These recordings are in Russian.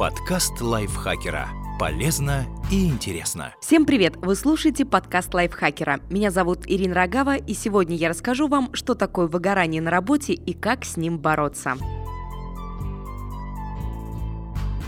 Подкаст лайфхакера. Полезно и интересно. Всем привет! Вы слушаете подкаст лайфхакера. Меня зовут Ирина Рогава, и сегодня я расскажу вам, что такое выгорание на работе и как с ним бороться.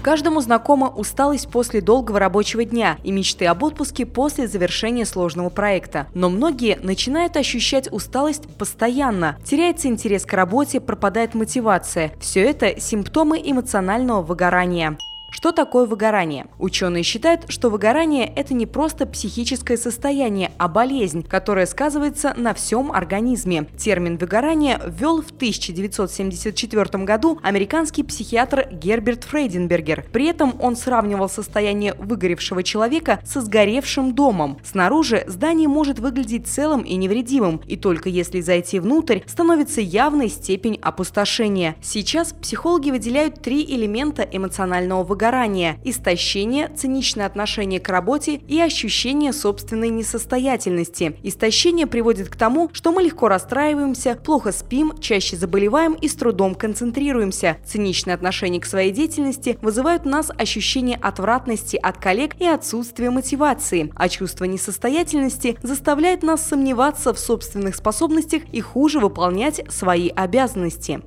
Каждому знакома усталость после долгого рабочего дня и мечты об отпуске после завершения сложного проекта. Но многие начинают ощущать усталость постоянно. Теряется интерес к работе, пропадает мотивация. Все это симптомы эмоционального выгорания. Что такое выгорание? Ученые считают, что выгорание – это не просто психическое состояние, а болезнь, которая сказывается на всем организме. Термин выгорание ввел в 1974 году американский психиатр Герберт Фрейденбергер. При этом он сравнивал состояние выгоревшего человека со сгоревшим домом. Снаружи здание может выглядеть целым и невредимым, и только если зайти внутрь, становится явной степень опустошения. Сейчас психологи выделяют три элемента эмоционального выгорания выгорание, истощение, циничное отношение к работе и ощущение собственной несостоятельности. Истощение приводит к тому, что мы легко расстраиваемся, плохо спим, чаще заболеваем и с трудом концентрируемся. Циничное отношение к своей деятельности вызывает у нас ощущение отвратности от коллег и отсутствие мотивации, а чувство несостоятельности заставляет нас сомневаться в собственных способностях и хуже выполнять свои обязанности.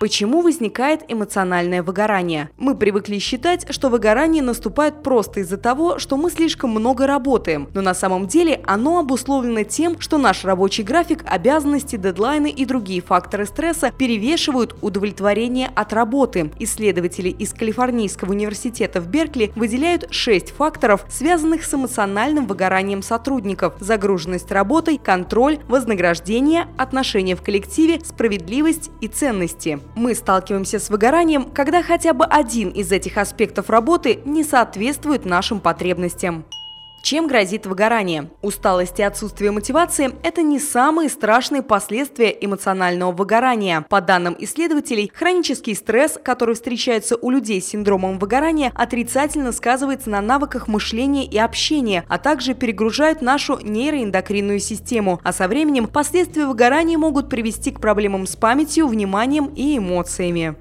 Почему возникает эмоциональное выгорание? Мы привыкли считать, что выгорание наступает просто из-за того, что мы слишком много работаем, но на самом деле оно обусловлено тем, что наш рабочий график, обязанности, дедлайны и другие факторы стресса перевешивают удовлетворение от работы. Исследователи из Калифорнийского университета в Беркли выделяют шесть факторов, связанных с эмоциональным выгоранием сотрудников – загруженность работой, контроль, вознаграждение, отношения в коллективе, справедливость и ценности. Мы сталкиваемся с выгоранием, когда хотя бы один из этих аспектов работы не соответствует нашим потребностям. Чем грозит выгорание? Усталость и отсутствие мотивации – это не самые страшные последствия эмоционального выгорания. По данным исследователей, хронический стресс, который встречается у людей с синдромом выгорания, отрицательно сказывается на навыках мышления и общения, а также перегружает нашу нейроэндокринную систему. А со временем последствия выгорания могут привести к проблемам с памятью, вниманием и эмоциями.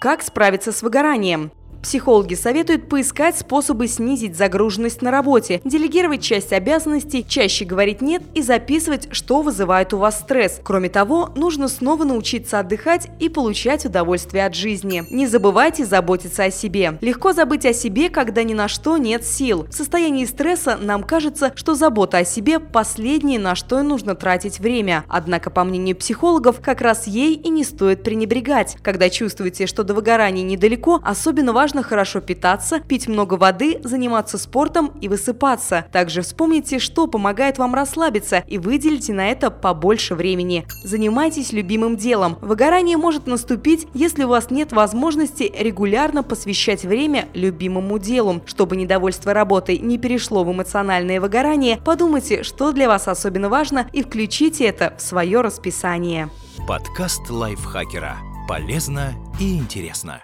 Как справиться с выгоранием? Психологи советуют поискать способы снизить загруженность на работе, делегировать часть обязанностей, чаще говорить «нет» и записывать, что вызывает у вас стресс. Кроме того, нужно снова научиться отдыхать и получать удовольствие от жизни. Не забывайте заботиться о себе. Легко забыть о себе, когда ни на что нет сил. В состоянии стресса нам кажется, что забота о себе – последнее, на что нужно тратить время. Однако, по мнению психологов, как раз ей и не стоит пренебрегать. Когда чувствуете, что до выгорания недалеко, особенно важно важно хорошо питаться, пить много воды, заниматься спортом и высыпаться. Также вспомните, что помогает вам расслабиться и выделите на это побольше времени. Занимайтесь любимым делом. Выгорание может наступить, если у вас нет возможности регулярно посвящать время любимому делу. Чтобы недовольство работой не перешло в эмоциональное выгорание, подумайте, что для вас особенно важно и включите это в свое расписание. Подкаст лайфхакера. Полезно и интересно.